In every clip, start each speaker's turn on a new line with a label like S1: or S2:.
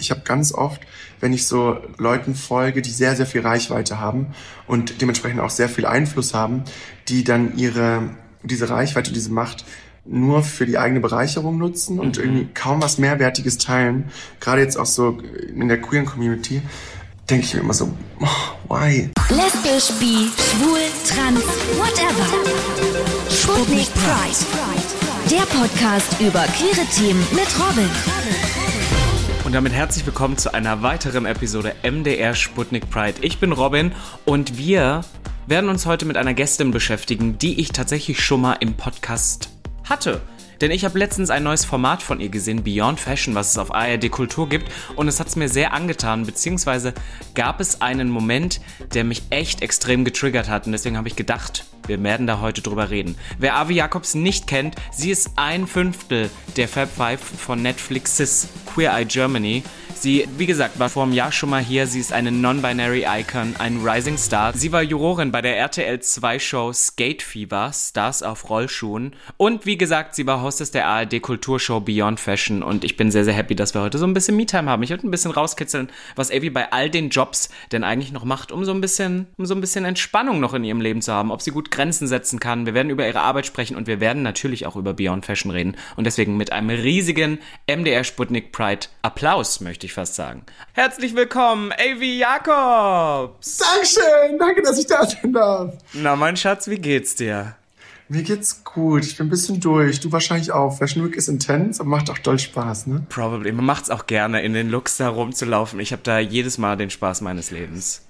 S1: ich habe ganz oft, wenn ich so Leuten folge, die sehr, sehr viel Reichweite haben und dementsprechend auch sehr viel Einfluss haben, die dann ihre, diese Reichweite, diese Macht nur für die eigene Bereicherung nutzen und mhm. irgendwie kaum was Mehrwertiges teilen, gerade jetzt auch so in der queeren Community, denke ich mir immer so, oh, why?
S2: Lesbisch, bi, schwul, trans, whatever. Sputnik Pride. Der Podcast über queere Themen mit Robin.
S3: Und damit herzlich willkommen zu einer weiteren Episode MDR Sputnik Pride. Ich bin Robin und wir werden uns heute mit einer Gästin beschäftigen, die ich tatsächlich schon mal im Podcast hatte. Denn ich habe letztens ein neues Format von ihr gesehen, Beyond Fashion, was es auf ARD Kultur gibt. Und es hat es mir sehr angetan, beziehungsweise gab es einen Moment, der mich echt extrem getriggert hat. Und deswegen habe ich gedacht, wir werden da heute drüber reden. Wer Avi Jacobs nicht kennt, sie ist ein Fünftel der Fab Five von Netflix's Queer Eye Germany. Sie, wie gesagt, war vor einem Jahr schon mal hier. Sie ist eine Non-Binary Icon, ein Rising Star. Sie war Jurorin bei der RTL 2 Show Skate Fever, Stars auf Rollschuhen. Und wie gesagt, sie war Hostess der ARD Kulturshow Beyond Fashion. Und ich bin sehr, sehr happy, dass wir heute so ein bisschen Me-Time haben. Ich würde ein bisschen rauskitzeln, was Avi bei all den Jobs denn eigentlich noch macht, um so ein bisschen, um so ein bisschen Entspannung noch in ihrem Leben zu haben. Ob sie gut Grenzen setzen kann. Wir werden über ihre Arbeit sprechen und wir werden natürlich auch über Beyond Fashion reden. Und deswegen mit einem riesigen MDR Sputnik Pride Applaus möchte ich ich fast sagen. Herzlich willkommen, AV Jakobs!
S1: Dankeschön! Danke, dass ich da sein darf.
S3: Na, mein Schatz, wie geht's dir?
S1: Mir geht's gut. Ich bin ein bisschen durch. Du wahrscheinlich auch. Fashion Week ist intens, aber macht auch doll Spaß, ne?
S3: Probably. Man macht's auch gerne, in den Looks da rumzulaufen. Ich habe da jedes Mal den Spaß meines Lebens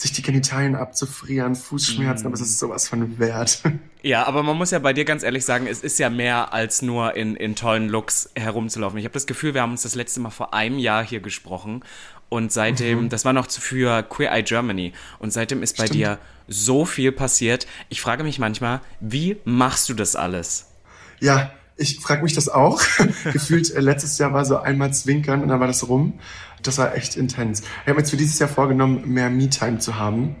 S1: sich die Genitalien abzufrieren, Fußschmerzen, mm. aber es ist sowas von wert.
S3: Ja, aber man muss ja bei dir ganz ehrlich sagen, es ist ja mehr als nur in, in tollen Looks herumzulaufen. Ich habe das Gefühl, wir haben uns das letzte Mal vor einem Jahr hier gesprochen und seitdem, mhm. das war noch für Queer Eye Germany und seitdem ist bei Stimmt. dir so viel passiert. Ich frage mich manchmal, wie machst du das alles?
S1: Ja, ich frage mich das auch. Gefühlt äh, letztes Jahr war so einmal zwinkern und dann war das rum. Das war echt intens. Ich habe mir jetzt für dieses Jahr vorgenommen, mehr Me-Time zu haben.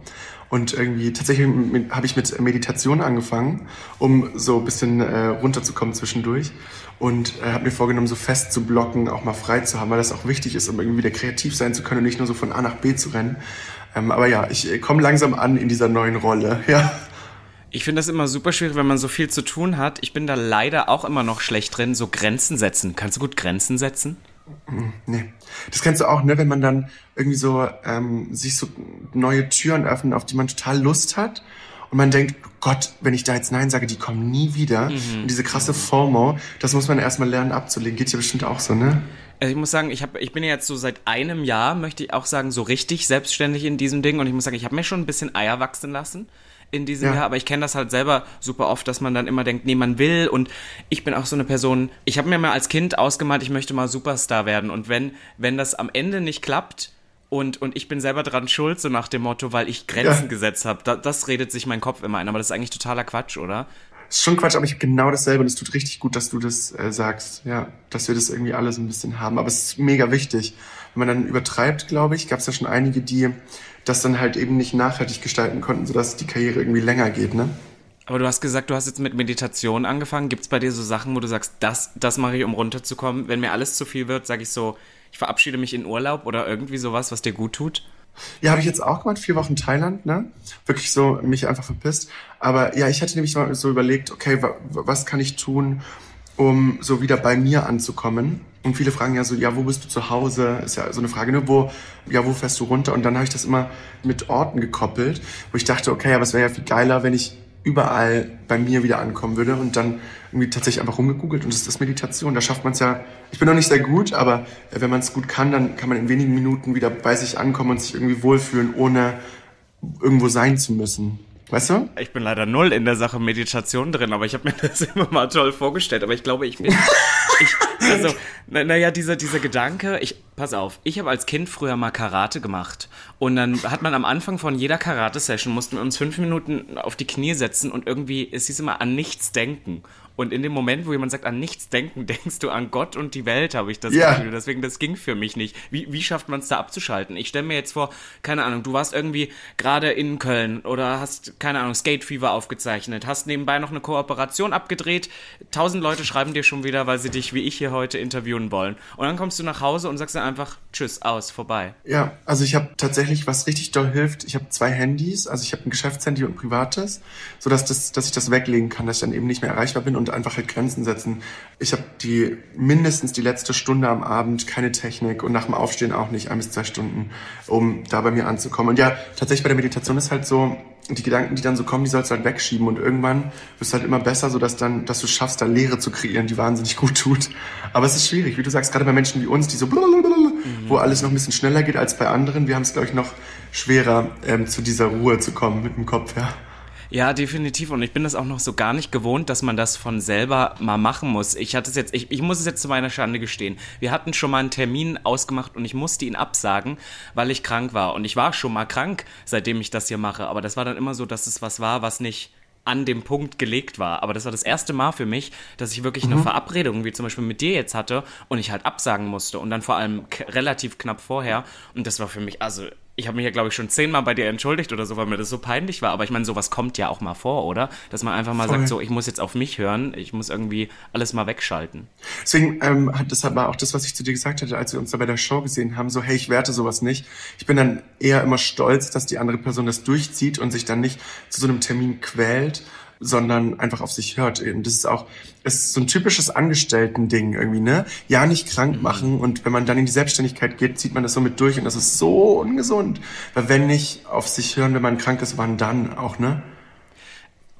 S1: Und irgendwie tatsächlich habe ich mit Meditation angefangen, um so ein bisschen äh, runterzukommen zwischendurch. Und äh, habe mir vorgenommen, so fest zu blocken, auch mal frei zu haben, weil das auch wichtig ist, um irgendwie wieder kreativ sein zu können und nicht nur so von A nach B zu rennen. Ähm, aber ja, ich äh, komme langsam an in dieser neuen Rolle. Ja.
S3: Ich finde das immer super schwierig, wenn man so viel zu tun hat. Ich bin da leider auch immer noch schlecht drin, so Grenzen setzen. Kannst du gut Grenzen setzen?
S1: Nee. Das kennst du auch, ne, wenn man dann irgendwie so ähm, sich so neue Türen öffnet, auf die man total Lust hat. Und man denkt, Gott, wenn ich da jetzt Nein sage, die kommen nie wieder. Mhm. Und diese krasse FOMO, das muss man erstmal lernen abzulegen. Geht ja bestimmt auch so, ne?
S3: Also ich muss sagen, ich, hab, ich bin jetzt so seit einem Jahr, möchte ich auch sagen, so richtig selbstständig in diesem Ding. Und ich muss sagen, ich habe mir schon ein bisschen Eier wachsen lassen in diesem ja. Jahr, aber ich kenne das halt selber super oft, dass man dann immer denkt, nee, man will und ich bin auch so eine Person, ich habe mir mal als Kind ausgemalt, ich möchte mal Superstar werden und wenn, wenn das am Ende nicht klappt, und, und ich bin selber dran schuld, so nach dem Motto, weil ich Grenzen ja. gesetzt habe. Da, das redet sich mein Kopf immer ein, aber das ist eigentlich totaler Quatsch, oder?
S1: Das ist schon Quatsch, aber ich habe genau dasselbe und es tut richtig gut, dass du das äh, sagst. Ja, dass wir das irgendwie alles ein bisschen haben. Aber es ist mega wichtig. Wenn man dann übertreibt, glaube ich, gab es ja schon einige, die das dann halt eben nicht nachhaltig gestalten konnten, sodass die Karriere irgendwie länger geht, ne?
S3: Aber du hast gesagt, du hast jetzt mit Meditation angefangen. Gibt es bei dir so Sachen, wo du sagst, das, das mache ich, um runterzukommen? Wenn mir alles zu viel wird, sage ich so, ich verabschiede mich in Urlaub oder irgendwie sowas, was dir gut tut?
S1: Ja, habe ich jetzt auch gemacht, vier Wochen Thailand, ne? Wirklich so mich einfach verpisst. Aber ja, ich hatte nämlich so überlegt, okay, was kann ich tun, um so wieder bei mir anzukommen? Und viele fragen ja so, ja, wo bist du zu Hause? Ist ja so eine Frage, ne? Wo, ja, wo fährst du runter? Und dann habe ich das immer mit Orten gekoppelt, wo ich dachte, okay, aber es wäre ja viel geiler, wenn ich überall bei mir wieder ankommen würde und dann irgendwie tatsächlich einfach rumgegoogelt und das ist das Meditation. Da schafft man es ja, ich bin noch nicht sehr gut, aber wenn man es gut kann, dann kann man in wenigen Minuten wieder bei sich ankommen und sich irgendwie wohlfühlen, ohne irgendwo sein zu müssen. Weißt du?
S3: Ich bin leider null in der Sache Meditation drin, aber ich habe mir das immer mal toll vorgestellt. Aber ich glaube, ich bin. ich, also, naja, na dieser, dieser Gedanke, ich, pass auf, ich habe als Kind früher mal Karate gemacht. Und dann hat man am Anfang von jeder Karate-Session, mussten wir uns fünf Minuten auf die Knie setzen und irgendwie, es hieß immer an nichts denken. Und in dem Moment, wo jemand sagt, an nichts denken, denkst du an Gott und die Welt, habe ich das ja. Gefühl. Deswegen, das ging für mich nicht. Wie, wie schafft man es da abzuschalten? Ich stelle mir jetzt vor, keine Ahnung, du warst irgendwie gerade in Köln oder hast, keine Ahnung, Skate Fever aufgezeichnet, hast nebenbei noch eine Kooperation abgedreht. Tausend Leute schreiben dir schon wieder, weil sie dich wie ich hier heute interviewen wollen. Und dann kommst du nach Hause und sagst dann einfach Tschüss, aus, vorbei.
S1: Ja, also ich habe tatsächlich, was richtig doll hilft, ich habe zwei Handys, also ich habe ein Geschäftshandy und ein privates, sodass das, dass ich das weglegen kann, dass ich dann eben nicht mehr erreichbar bin und einfach halt Grenzen setzen. Ich habe die mindestens die letzte Stunde am Abend keine Technik und nach dem Aufstehen auch nicht ein bis zwei Stunden, um da bei mir anzukommen. Und ja, tatsächlich bei der Meditation ist halt so, die Gedanken, die dann so kommen, die sollst du halt wegschieben und irgendwann wirst du halt immer besser, so dass dann, dass du schaffst, da Leere zu kreieren, die wahnsinnig gut tut. Aber es ist schwierig, wie du sagst, gerade bei Menschen wie uns, die so, mhm. wo alles noch ein bisschen schneller geht als bei anderen. Wir haben es, glaube ich, noch schwerer, ähm, zu dieser Ruhe zu kommen mit dem Kopf, ja.
S3: Ja, definitiv. Und ich bin das auch noch so gar nicht gewohnt, dass man das von selber mal machen muss. Ich hatte es jetzt, ich, ich muss es jetzt zu meiner Schande gestehen. Wir hatten schon mal einen Termin ausgemacht und ich musste ihn absagen, weil ich krank war. Und ich war schon mal krank, seitdem ich das hier mache. Aber das war dann immer so, dass es was war, was nicht an dem Punkt gelegt war. Aber das war das erste Mal für mich, dass ich wirklich mhm. eine Verabredung, wie zum Beispiel mit dir jetzt hatte, und ich halt absagen musste. Und dann vor allem relativ knapp vorher. Und das war für mich, also ich habe mich ja, glaube ich, schon zehnmal bei dir entschuldigt oder so, weil mir das so peinlich war. Aber ich meine, sowas kommt ja auch mal vor, oder? Dass man einfach mal Voll. sagt, so, ich muss jetzt auf mich hören, ich muss irgendwie alles mal wegschalten.
S1: Deswegen ähm, hat das war auch das, was ich zu dir gesagt hatte, als wir uns da bei der Show gesehen haben, so, hey, ich werte sowas nicht. Ich bin dann eher immer stolz, dass die andere Person das durchzieht und sich dann nicht zu so einem Termin quält sondern einfach auf sich hört. Und das ist auch, es ist so ein typisches Angestellten-Ding irgendwie, ne? Ja, nicht krank mhm. machen und wenn man dann in die Selbstständigkeit geht, zieht man das so mit durch und das ist so ungesund. Weil wenn nicht auf sich hören, wenn man krank ist, wann dann auch, ne?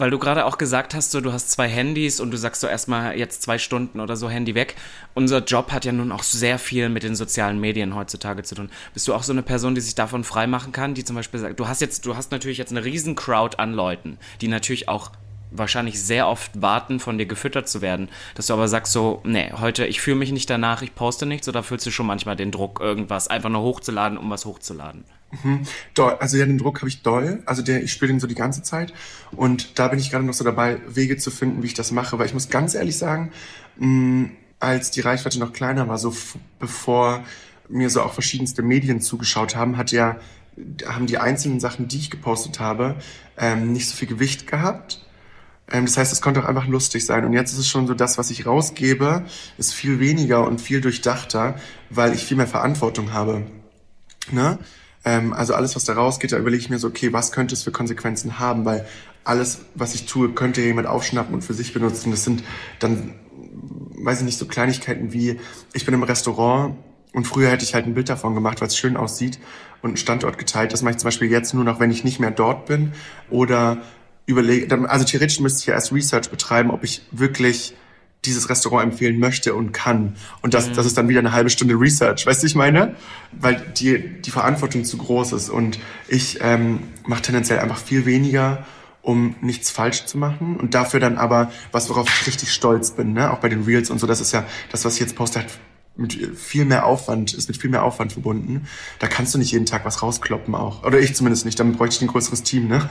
S3: Weil du gerade auch gesagt hast, so du hast zwei Handys und du sagst so erstmal jetzt zwei Stunden oder so Handy weg. Unser Job hat ja nun auch sehr viel mit den sozialen Medien heutzutage zu tun. Bist du auch so eine Person, die sich davon freimachen kann, die zum Beispiel sagt, du hast jetzt, du hast natürlich jetzt eine riesen Crowd an Leuten, die natürlich auch wahrscheinlich sehr oft warten, von dir gefüttert zu werden, dass du aber sagst so, nee, heute, ich fühle mich nicht danach, ich poste nichts, oder fühlst du schon manchmal den Druck, irgendwas einfach nur hochzuladen, um was hochzuladen?
S1: Mhm. Doll, also ja, den Druck habe ich doll, also der, ich spüre den so die ganze Zeit. Und da bin ich gerade noch so dabei, Wege zu finden, wie ich das mache, weil ich muss ganz ehrlich sagen, mh, als die Reichweite noch kleiner war, so bevor mir so auch verschiedenste Medien zugeschaut haben, hat ja, haben die einzelnen Sachen, die ich gepostet habe, ähm, nicht so viel Gewicht gehabt das heißt, es konnte auch einfach lustig sein. Und jetzt ist es schon so, das, was ich rausgebe, ist viel weniger und viel durchdachter, weil ich viel mehr Verantwortung habe. Ne? Ähm, also alles, was da rausgeht, da überlege ich mir so, okay, was könnte es für Konsequenzen haben? Weil alles, was ich tue, könnte jemand aufschnappen und für sich benutzen. Das sind dann, weiß ich nicht, so Kleinigkeiten wie, ich bin im Restaurant und früher hätte ich halt ein Bild davon gemacht, weil es schön aussieht und einen Standort geteilt. Das mache ich zum Beispiel jetzt nur noch, wenn ich nicht mehr dort bin oder überlege, also theoretisch müsste ich ja erst Research betreiben, ob ich wirklich dieses Restaurant empfehlen möchte und kann. Und das, mhm. das ist dann wieder eine halbe Stunde Research, weißt du, ich meine? Weil die, die Verantwortung zu groß ist. Und ich ähm, mache tendenziell einfach viel weniger, um nichts falsch zu machen. Und dafür dann aber, was worauf ich richtig stolz bin, ne? auch bei den Reels und so, das ist ja, das, was ich jetzt poste, hat mit viel mehr Aufwand, ist mit viel mehr Aufwand verbunden. Da kannst du nicht jeden Tag was rauskloppen auch. Oder ich zumindest nicht, dann bräuchte ich ein größeres Team, ne?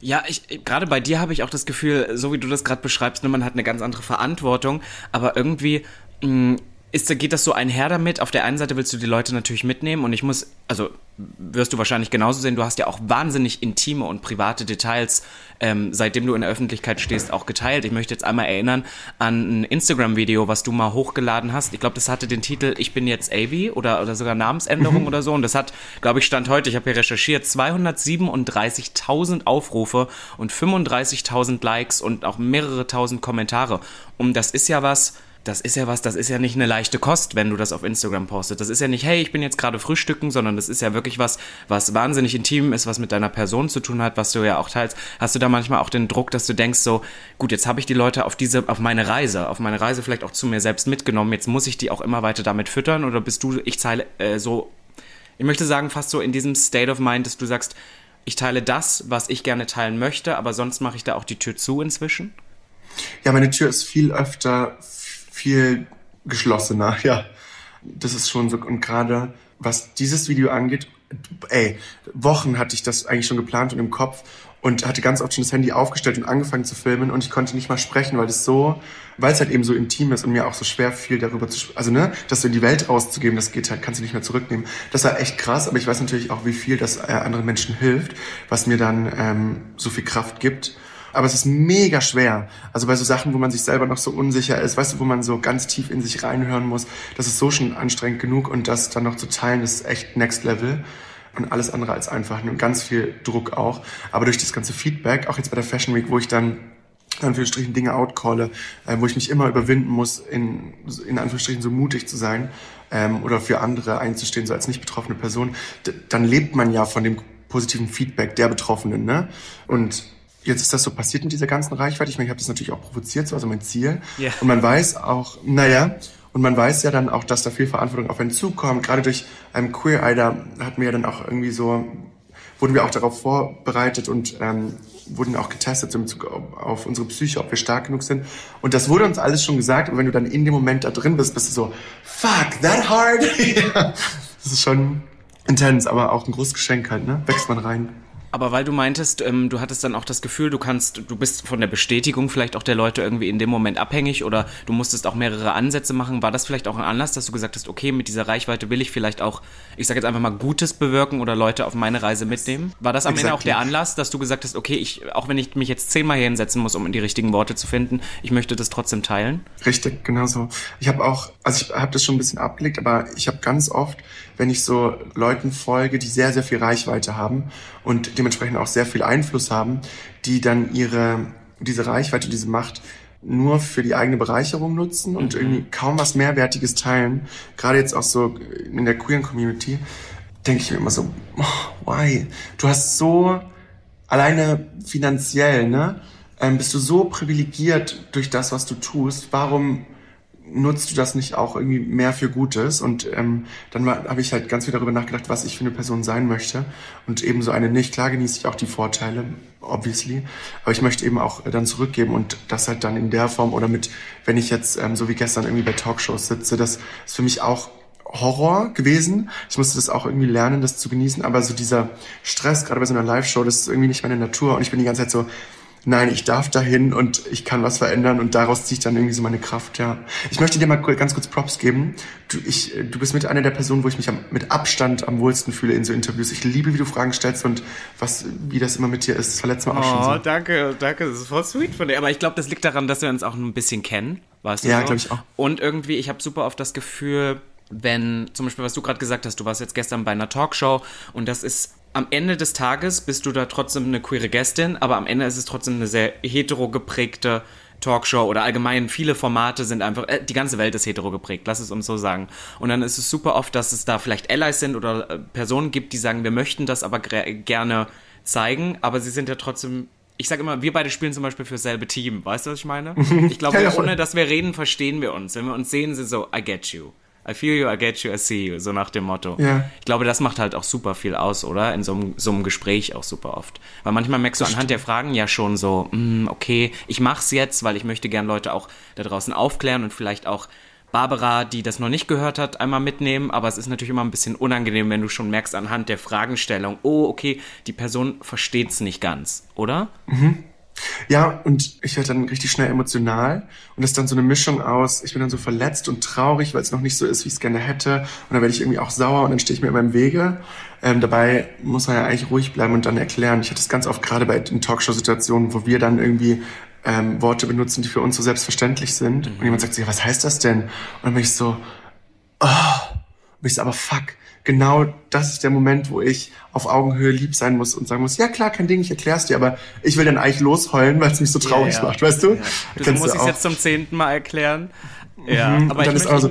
S3: Ja, ich gerade bei dir habe ich auch das Gefühl, so wie du das gerade beschreibst, ne, man hat eine ganz andere Verantwortung, aber irgendwie mh, mm, ist, geht das so einher damit? Auf der einen Seite willst du die Leute natürlich mitnehmen und ich muss, also wirst du wahrscheinlich genauso sehen, du hast ja auch wahnsinnig intime und private Details, ähm, seitdem du in der Öffentlichkeit stehst, auch geteilt. Ich möchte jetzt einmal erinnern an ein Instagram-Video, was du mal hochgeladen hast. Ich glaube, das hatte den Titel Ich bin jetzt Avi oder, oder sogar Namensänderung mhm. oder so. Und das hat, glaube ich, Stand heute, ich habe hier recherchiert, 237.000 Aufrufe und 35.000 Likes und auch mehrere tausend Kommentare. Und das ist ja was, das ist ja was, das ist ja nicht eine leichte Kost, wenn du das auf Instagram postest. Das ist ja nicht, hey, ich bin jetzt gerade frühstücken, sondern das ist ja wirklich was, was wahnsinnig intim ist, was mit deiner Person zu tun hat, was du ja auch teilst. Hast du da manchmal auch den Druck, dass du denkst so, gut, jetzt habe ich die Leute auf diese, auf meine Reise, auf meine Reise vielleicht auch zu mir selbst mitgenommen, jetzt muss ich die auch immer weiter damit füttern oder bist du, ich teile äh, so, ich möchte sagen, fast so in diesem State of Mind, dass du sagst, ich teile das, was ich gerne teilen möchte, aber sonst mache ich da auch die Tür zu inzwischen?
S1: Ja, meine Tür ist viel öfter viel geschlossener, ja. Das ist schon so. Und gerade was dieses Video angeht, ey, Wochen hatte ich das eigentlich schon geplant und im Kopf und hatte ganz oft schon das Handy aufgestellt und angefangen zu filmen und ich konnte nicht mal sprechen, weil das so, weil es halt eben so intim ist und mir auch so schwer fiel, darüber zu also ne, das so in die Welt rauszugeben, das geht halt, kannst du nicht mehr zurücknehmen. Das war echt krass, aber ich weiß natürlich auch, wie viel das äh, anderen Menschen hilft, was mir dann ähm, so viel Kraft gibt aber es ist mega schwer. Also bei so Sachen, wo man sich selber noch so unsicher ist, weißt du, wo man so ganz tief in sich reinhören muss, das ist so schon anstrengend genug und das dann noch zu teilen, ist echt next level und alles andere als einfach und ganz viel Druck auch. Aber durch das ganze Feedback, auch jetzt bei der Fashion Week, wo ich dann in Anführungsstrichen Dinge outcalle, äh, wo ich mich immer überwinden muss, in, in Anführungsstrichen so mutig zu sein ähm, oder für andere einzustehen, so als nicht betroffene Person, dann lebt man ja von dem positiven Feedback der Betroffenen. Ne? Und jetzt ist das so passiert mit dieser ganzen Reichweite. Ich meine, ich habe das natürlich auch provoziert, so also mein Ziel. Yeah. Und man weiß auch, naja, und man weiß ja dann auch, dass da viel Verantwortung auf einen zukommt. Gerade durch ähm, Queer Eye, da hatten wir ja dann auch irgendwie so, wurden wir auch darauf vorbereitet und ähm, wurden auch getestet in Bezug auf unsere Psyche, ob wir stark genug sind. Und das wurde uns alles schon gesagt. Und wenn du dann in dem Moment da drin bist, bist du so, fuck, that hard? das ist schon intens, aber auch ein großes Geschenk halt, ne? Wächst man rein.
S3: Aber weil du meintest, ähm, du hattest dann auch das Gefühl, du kannst, du bist von der Bestätigung vielleicht auch der Leute irgendwie in dem Moment abhängig oder du musstest auch mehrere Ansätze machen. War das vielleicht auch ein Anlass, dass du gesagt hast, okay, mit dieser Reichweite will ich vielleicht auch, ich sage jetzt einfach mal Gutes bewirken oder Leute auf meine Reise mitnehmen? War das am exactly. Ende auch der Anlass, dass du gesagt hast, okay, ich, auch wenn ich mich jetzt zehnmal hier hinsetzen muss, um die richtigen Worte zu finden, ich möchte das trotzdem teilen?
S1: Richtig, genau so. Ich habe auch, also ich habe das schon ein bisschen abgelegt, aber ich habe ganz oft wenn ich so Leuten folge, die sehr, sehr viel Reichweite haben und dementsprechend auch sehr viel Einfluss haben, die dann ihre, diese Reichweite, diese Macht nur für die eigene Bereicherung nutzen und mhm. irgendwie kaum was Mehrwertiges teilen. Gerade jetzt auch so in der queeren Community, denke ich mir immer so, oh, why? Du hast so alleine finanziell, ne? Ähm, bist du so privilegiert durch das, was du tust. Warum nutzt du das nicht auch irgendwie mehr für Gutes? Und ähm, dann habe ich halt ganz viel darüber nachgedacht, was ich für eine Person sein möchte. Und eben so eine nicht. Klar genieße ich auch die Vorteile, obviously. Aber ich möchte eben auch dann zurückgeben und das halt dann in der Form oder mit, wenn ich jetzt ähm, so wie gestern irgendwie bei Talkshows sitze, das ist für mich auch Horror gewesen. Ich musste das auch irgendwie lernen, das zu genießen. Aber so dieser Stress, gerade bei so einer Live-Show, das ist irgendwie nicht meine Natur. Und ich bin die ganze Zeit so, nein, ich darf dahin und ich kann was verändern und daraus ziehe ich dann irgendwie so meine Kraft, ja. Ich möchte dir mal ganz kurz Props geben. Du, ich, du bist mit einer der Personen, wo ich mich am, mit Abstand am wohlsten fühle in so Interviews. Ich liebe, wie du Fragen stellst und was, wie das immer mit dir ist. Das war letztes Mal auch oh, schon so.
S3: Oh, danke, danke. Das ist voll sweet von dir. Aber ich glaube, das liegt daran, dass wir uns auch ein bisschen kennen, weißt du?
S1: Ja, glaube ich auch.
S3: Und irgendwie, ich habe super oft das Gefühl, wenn, zum Beispiel, was du gerade gesagt hast, du warst jetzt gestern bei einer Talkshow und das ist am Ende des Tages bist du da trotzdem eine queere Gästin, aber am Ende ist es trotzdem eine sehr hetero geprägte Talkshow oder allgemein viele Formate sind einfach, äh, die ganze Welt ist hetero geprägt, lass es uns so sagen. Und dann ist es super oft, dass es da vielleicht Allies sind oder äh, Personen gibt, die sagen, wir möchten das aber gerne zeigen, aber sie sind ja trotzdem ich sage immer, wir beide spielen zum Beispiel für dasselbe Team. Weißt du, was ich meine? Ich glaube, ja, ohne dass wir reden, verstehen wir uns. Wenn wir uns sehen, sind so, I get you. I feel you, I get you, I see you, so nach dem Motto. Ja. Ich glaube, das macht halt auch super viel aus, oder? In so einem, so einem Gespräch auch super oft. Weil manchmal merkst du das anhand stimmt. der Fragen ja schon so, mm, okay, ich mach's jetzt, weil ich möchte gern Leute auch da draußen aufklären und vielleicht auch Barbara, die das noch nicht gehört hat, einmal mitnehmen. Aber es ist natürlich immer ein bisschen unangenehm, wenn du schon merkst anhand der Fragestellung, oh, okay, die Person versteht's nicht ganz, oder?
S1: Mhm. Ja, und ich werde dann richtig schnell emotional und das ist dann so eine Mischung aus, ich bin dann so verletzt und traurig, weil es noch nicht so ist, wie ich es gerne hätte und dann werde ich irgendwie auch sauer und dann stehe ich mir in meinem Wege. Ähm, dabei muss man ja eigentlich ruhig bleiben und dann erklären. Ich hatte es ganz oft gerade bei den Talkshow-Situationen, wo wir dann irgendwie ähm, Worte benutzen, die für uns so selbstverständlich sind mhm. und jemand sagt so, ja, was heißt das denn? Und dann bin ich so, oh, bin ich so, aber fuck, genau das ist der Moment, wo ich auf Augenhöhe lieb sein muss und sagen muss, ja klar, kein Ding, ich erklär's dir, aber ich will dann eigentlich losheulen, weil es mich so traurig ja, ja. macht, weißt du? Ja.
S3: Du musst es jetzt zum zehnten Mal erklären.
S1: Ja, mhm. aber und dann ist auch so,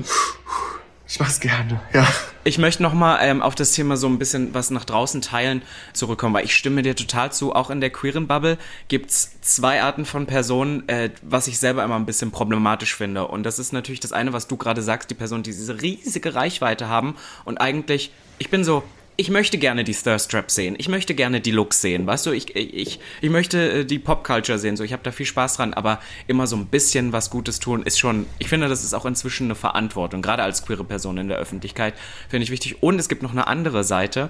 S1: ich mach's gerne, ja.
S3: Ich möchte nochmal ähm, auf das Thema so ein bisschen was nach draußen teilen zurückkommen, weil ich stimme dir total zu. Auch in der queeren Bubble gibt's zwei Arten von Personen, äh, was ich selber immer ein bisschen problematisch finde. Und das ist natürlich das eine, was du gerade sagst, die Personen, die diese riesige Reichweite haben und eigentlich, ich bin so, ich möchte gerne die Thirst Trap sehen. Ich möchte gerne die Looks sehen. Weißt du, ich, ich, ich möchte äh, die Popculture sehen. So, ich habe da viel Spaß dran, aber immer so ein bisschen was Gutes tun ist schon, ich finde, das ist auch inzwischen eine Verantwortung. Gerade als queere Person in der Öffentlichkeit finde ich wichtig. Und es gibt noch eine andere Seite.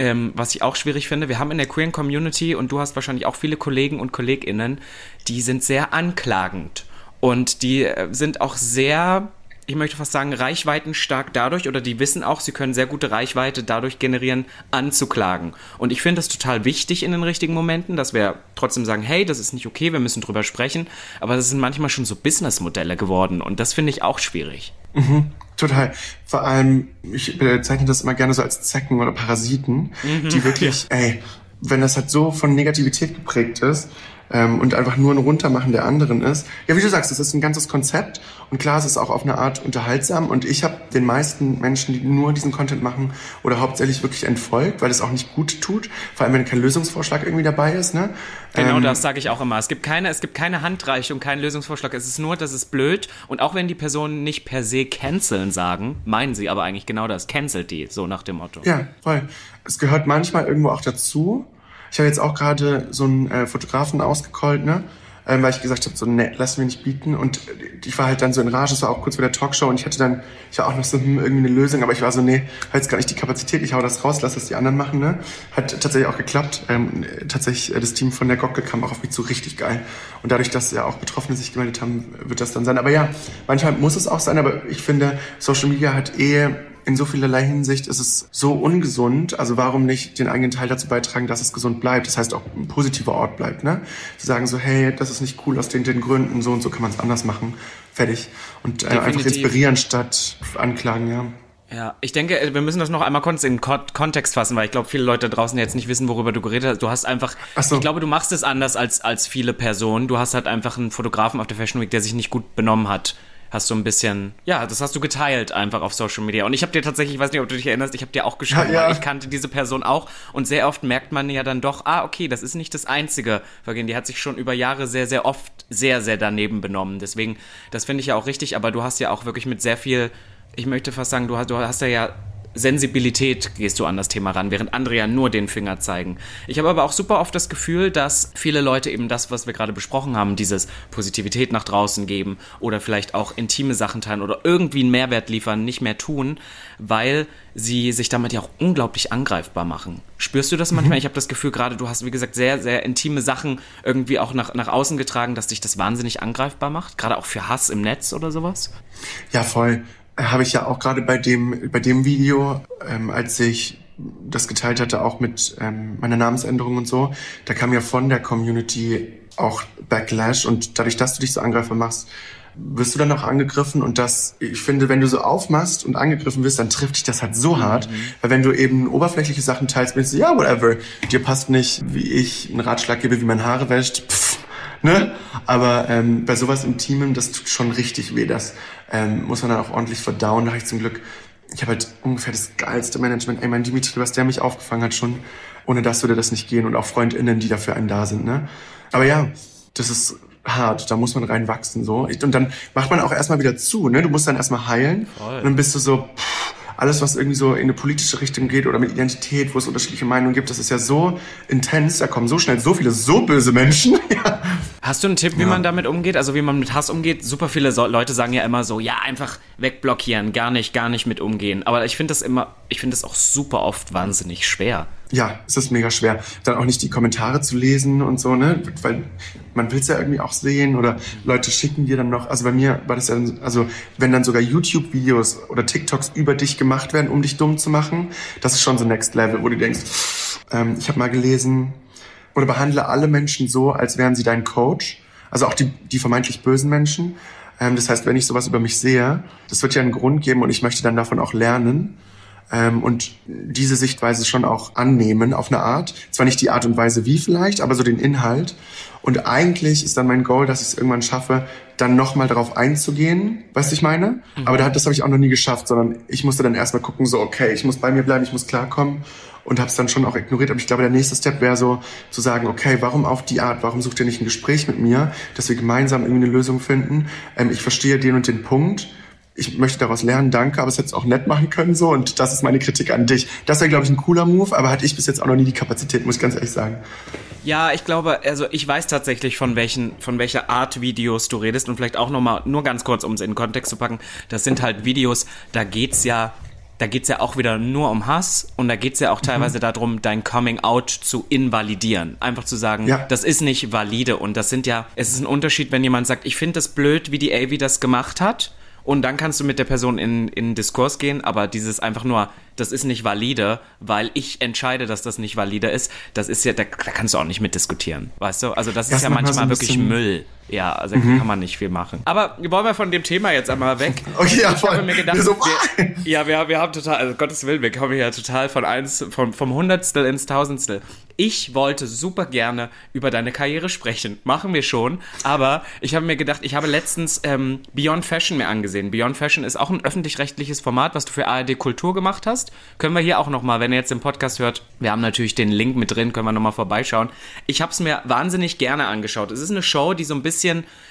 S3: Ähm, was ich auch schwierig finde, wir haben in der queeren Community und du hast wahrscheinlich auch viele Kollegen und KollegInnen, die sind sehr anklagend und die äh, sind auch sehr ich möchte fast sagen, reichweitenstark dadurch oder die wissen auch, sie können sehr gute Reichweite dadurch generieren, anzuklagen. Und ich finde das total wichtig in den richtigen Momenten, dass wir trotzdem sagen, hey, das ist nicht okay, wir müssen drüber sprechen. Aber das sind manchmal schon so Businessmodelle geworden und das finde ich auch schwierig.
S1: Mhm, total. Vor allem, ich bezeichne das immer gerne so als Zecken oder Parasiten, mhm, die wirklich, ja. ey, wenn das halt so von Negativität geprägt ist, ähm, und einfach nur ein Runtermachen der anderen ist. Ja, wie du sagst, es ist ein ganzes Konzept und klar, es ist auch auf eine Art unterhaltsam und ich habe den meisten Menschen, die nur diesen Content machen oder hauptsächlich wirklich entfolgt, weil es auch nicht gut tut, vor allem wenn kein Lösungsvorschlag irgendwie dabei ist. Ne?
S3: Genau, ähm, das sage ich auch immer. Es gibt keine, es gibt keine Handreichung, keinen Lösungsvorschlag. Es ist nur, das ist blöd und auch wenn die Personen nicht per se canceln sagen, meinen sie aber eigentlich genau das, cancelt die, so nach dem Motto.
S1: Ja, voll. Es gehört manchmal irgendwo auch dazu, ich habe jetzt auch gerade so einen äh, Fotografen ausgecallt, ne? Ähm, weil ich gesagt habe, so, ne, lass mir nicht bieten. Und ich war halt dann so in Rage, das war auch kurz vor der Talkshow und ich hatte dann, ich war auch noch so hm, irgendwie eine Lösung, aber ich war so, nee, jetzt gar nicht die Kapazität, ich hau das raus, lass das die anderen machen, ne? Hat tatsächlich auch geklappt. Ähm, tatsächlich, äh, das Team von der Gocke kam auch auf mich zu, richtig geil. Und dadurch, dass ja auch Betroffene sich gemeldet haben, wird das dann sein. Aber ja, manchmal muss es auch sein, aber ich finde, Social Media hat eh in so vielerlei Hinsicht ist es so ungesund. Also warum nicht den eigenen Teil dazu beitragen, dass es gesund bleibt? Das heißt auch ein positiver Ort bleibt. Ne? Zu sagen so, hey, das ist nicht cool aus den, den Gründen, so und so kann man es anders machen. Fertig. Und äh, einfach inspirieren statt anklagen, ja.
S3: Ja, ich denke, wir müssen das noch einmal kurz in Kontext fassen, weil ich glaube, viele Leute draußen jetzt nicht wissen, worüber du geredet hast. Du hast einfach, so. ich glaube, du machst es anders als, als viele Personen. Du hast halt einfach einen Fotografen auf der Fashion Week, der sich nicht gut benommen hat hast du ein bisschen, ja, das hast du geteilt einfach auf Social Media. Und ich habe dir tatsächlich, ich weiß nicht, ob du dich erinnerst, ich habe dir auch geschrieben, ja, ja. ich kannte diese Person auch. Und sehr oft merkt man ja dann doch, ah, okay, das ist nicht das einzige Vergehen. Die hat sich schon über Jahre sehr, sehr oft sehr, sehr daneben benommen. Deswegen, das finde ich ja auch richtig, aber du hast ja auch wirklich mit sehr viel, ich möchte fast sagen, du hast, du hast ja Sensibilität gehst du an das Thema ran, während andere ja nur den Finger zeigen. Ich habe aber auch super oft das Gefühl, dass viele Leute eben das, was wir gerade besprochen haben, dieses Positivität nach draußen geben oder vielleicht auch intime Sachen teilen oder irgendwie einen Mehrwert liefern, nicht mehr tun, weil sie sich damit ja auch unglaublich angreifbar machen. Spürst du das manchmal? Mhm. Ich habe das Gefühl, gerade du hast, wie gesagt, sehr, sehr intime Sachen irgendwie auch nach, nach außen getragen, dass dich das wahnsinnig angreifbar macht, gerade auch für Hass im Netz oder sowas?
S1: Ja, voll habe ich ja auch gerade bei dem, bei dem Video, ähm, als ich das geteilt hatte, auch mit ähm, meiner Namensänderung und so, da kam ja von der Community auch Backlash. Und dadurch, dass du dich so angreifbar machst, wirst du dann auch angegriffen? Und das, ich finde, wenn du so aufmachst und angegriffen wirst, dann trifft dich das halt so hart, mhm. weil wenn du eben oberflächliche Sachen teilst, bist du, ja, whatever, dir passt nicht, wie ich einen Ratschlag gebe, wie man Haare wäscht, pff, ne? Aber ähm, bei sowas Intimem, das tut schon richtig weh, das ähm, muss man dann auch ordentlich verdauen. Da habe ich zum Glück, ich habe halt ungefähr das geilste Management. Ey, mein Dimitri, was der mich aufgefangen hat schon, ohne das würde das nicht gehen und auch FreundInnen, die dafür einen da sind, ne? Aber ja, das ist hart, da muss man reinwachsen so. Und dann macht man auch erstmal wieder zu, ne? Du musst dann erstmal heilen Voll. und dann bist du so, pff, alles, was irgendwie so in eine politische Richtung geht oder mit Identität, wo es unterschiedliche Meinungen gibt, das ist ja so intens, da kommen so schnell so viele so böse Menschen. ja.
S3: Hast du einen Tipp, wie ja. man damit umgeht? Also wie man mit Hass umgeht? Super viele so Leute sagen ja immer so, ja, einfach wegblockieren, gar nicht, gar nicht mit umgehen. Aber ich finde das immer, ich finde das auch super oft wahnsinnig schwer.
S1: Ja, es ist mega schwer. Dann auch nicht die Kommentare zu lesen und so, ne? Weil man will es ja irgendwie auch sehen oder Leute schicken dir dann noch, also bei mir war das ja, also wenn dann sogar YouTube-Videos oder TikToks über dich gemacht werden, um dich dumm zu machen, das ist schon so Next Level, wo du denkst, ähm, ich habe mal gelesen, oder behandle alle Menschen so, als wären sie dein Coach, also auch die, die vermeintlich bösen Menschen. Ähm, das heißt, wenn ich sowas über mich sehe, das wird ja einen Grund geben und ich möchte dann davon auch lernen ähm, und diese Sichtweise schon auch annehmen auf eine Art. Zwar nicht die Art und Weise wie vielleicht, aber so den Inhalt. Und eigentlich ist dann mein Goal, dass ich es irgendwann schaffe, dann nochmal darauf einzugehen, weißt du, ich meine? Mhm. Aber das habe ich auch noch nie geschafft, sondern ich musste dann erstmal gucken, so, okay, ich muss bei mir bleiben, ich muss klarkommen und habe es dann schon auch ignoriert. Aber ich glaube, der nächste Step wäre so zu sagen, okay, warum auf die Art? Warum sucht ihr nicht ein Gespräch mit mir, dass wir gemeinsam irgendwie eine Lösung finden? Ähm, ich verstehe den und den Punkt ich möchte daraus lernen, danke, aber es hätte es auch nett machen können so und das ist meine Kritik an dich. Das wäre, glaube ich, ein cooler Move, aber hatte ich bis jetzt auch noch nie die Kapazität, muss ich ganz ehrlich sagen.
S3: Ja, ich glaube, also ich weiß tatsächlich von welchen, von welcher Art Videos du redest und vielleicht auch nochmal, nur ganz kurz, um es in den Kontext zu packen, das sind halt Videos, da geht's ja da geht's ja auch wieder nur um Hass und da geht's ja auch teilweise mhm. darum, dein Coming Out zu invalidierend. Einfach zu sagen, ja. das ist nicht valide und das sind ja, es ist ein Unterschied, wenn jemand sagt, ich finde das blöd, wie die Avi das gemacht hat und dann kannst du mit der Person in, in Diskurs gehen, aber dieses einfach nur, das ist nicht valide, weil ich entscheide, dass das nicht valide ist, das ist ja, da, da kannst du auch nicht mitdiskutieren, weißt du? Also das, das ist ja manchmal so wirklich Müll. Ja, also mhm. kann man nicht viel machen. Aber wollen wir von dem Thema jetzt einmal weg?
S1: Okay, ja,
S3: ich habe mir gedacht, so, wir, ja, wir, wir haben total, also Gottes Willen, wir kommen ja total von eins, vom, vom Hundertstel ins Tausendstel. Ich wollte super gerne über deine Karriere sprechen. Machen wir schon. Aber ich habe mir gedacht, ich habe letztens ähm, Beyond Fashion mir angesehen. Beyond Fashion ist auch ein öffentlich-rechtliches Format, was du für ARD Kultur gemacht hast. Können wir hier auch nochmal, wenn ihr jetzt den Podcast hört, wir haben natürlich den Link mit drin, können wir nochmal vorbeischauen. Ich habe es mir wahnsinnig gerne angeschaut. Es ist eine Show, die so ein bisschen,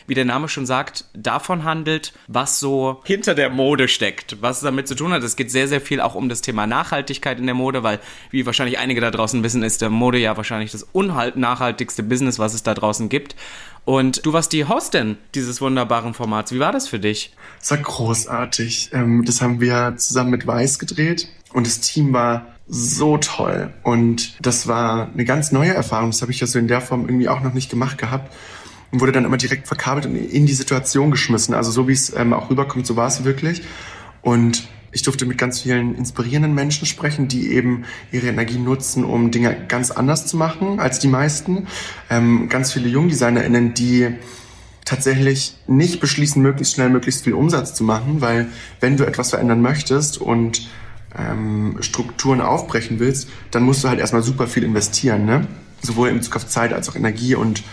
S3: wie der Name schon sagt, davon handelt, was so hinter der Mode steckt, was damit zu tun hat. Es geht sehr, sehr viel auch um das Thema Nachhaltigkeit in der Mode, weil, wie wahrscheinlich einige da draußen wissen, ist der Mode ja wahrscheinlich das unnachhaltigste Business, was es da draußen gibt. Und du warst die Hostin dieses wunderbaren Formats. Wie war das für dich?
S1: Es war großartig. Ähm, das haben wir zusammen mit Weiß gedreht und das Team war so toll. Und das war eine ganz neue Erfahrung. Das habe ich ja so in der Form irgendwie auch noch nicht gemacht gehabt. Und wurde dann immer direkt verkabelt und in die Situation geschmissen. Also so wie es ähm, auch rüberkommt, so war es wirklich. Und ich durfte mit ganz vielen inspirierenden Menschen sprechen, die eben ihre Energie nutzen, um Dinge ganz anders zu machen als die meisten. Ähm, ganz viele JungdesignerInnen, die tatsächlich nicht beschließen, möglichst schnell möglichst viel Umsatz zu machen, weil wenn du etwas verändern möchtest und ähm, Strukturen aufbrechen willst, dann musst du halt erstmal super viel investieren, ne? Sowohl in Bezug auf Zeit als auch Energie und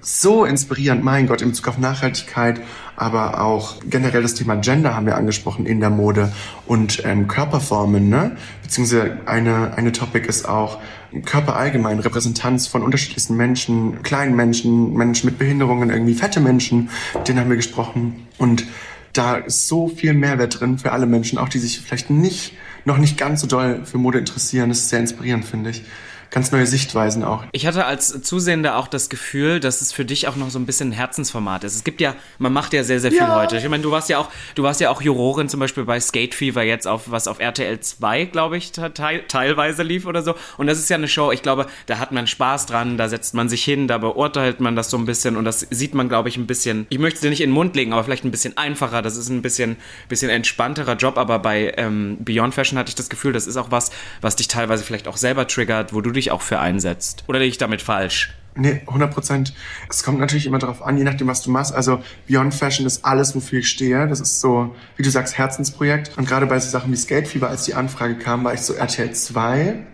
S1: so inspirierend, mein Gott, in Bezug auf Nachhaltigkeit, aber auch generell das Thema Gender haben wir angesprochen in der Mode und ähm, Körperformen, ne? Beziehungsweise eine, eine Topic ist auch Körper allgemein, Repräsentanz von unterschiedlichsten Menschen, kleinen Menschen, Menschen mit Behinderungen, irgendwie fette Menschen, denen haben wir gesprochen und da ist so viel Mehrwert drin für alle Menschen, auch die sich vielleicht nicht, noch nicht ganz so doll für Mode interessieren. Das ist sehr inspirierend, finde ich ganz neue Sichtweisen auch.
S3: Ich hatte als Zusehender auch das Gefühl, dass es für dich auch noch so ein bisschen ein Herzensformat ist. Es gibt ja, man macht ja sehr, sehr viel ja. heute. Ich meine, du warst ja auch, du warst ja auch Jurorin zum Beispiel bei Skate Fever jetzt auf, was auf RTL 2, glaube ich, te teilweise lief oder so. Und das ist ja eine Show, ich glaube, da hat man Spaß dran, da setzt man sich hin, da beurteilt man das so ein bisschen und das sieht man, glaube ich, ein bisschen, ich möchte es dir nicht in den Mund legen, aber vielleicht ein bisschen einfacher. Das ist ein bisschen, bisschen entspannterer Job, aber bei ähm, Beyond Fashion hatte ich das Gefühl, das ist auch was, was dich teilweise vielleicht auch selber triggert, wo du dich auch für einsetzt. Oder liege ich damit falsch?
S1: Nee, 100 Prozent. Es kommt natürlich immer darauf an, je nachdem, was du machst. Also Beyond Fashion ist alles, wofür ich stehe. Das ist so, wie du sagst, Herzensprojekt. Und gerade bei so Sachen wie Skatefieber, als die Anfrage kam, war ich so RTL 2.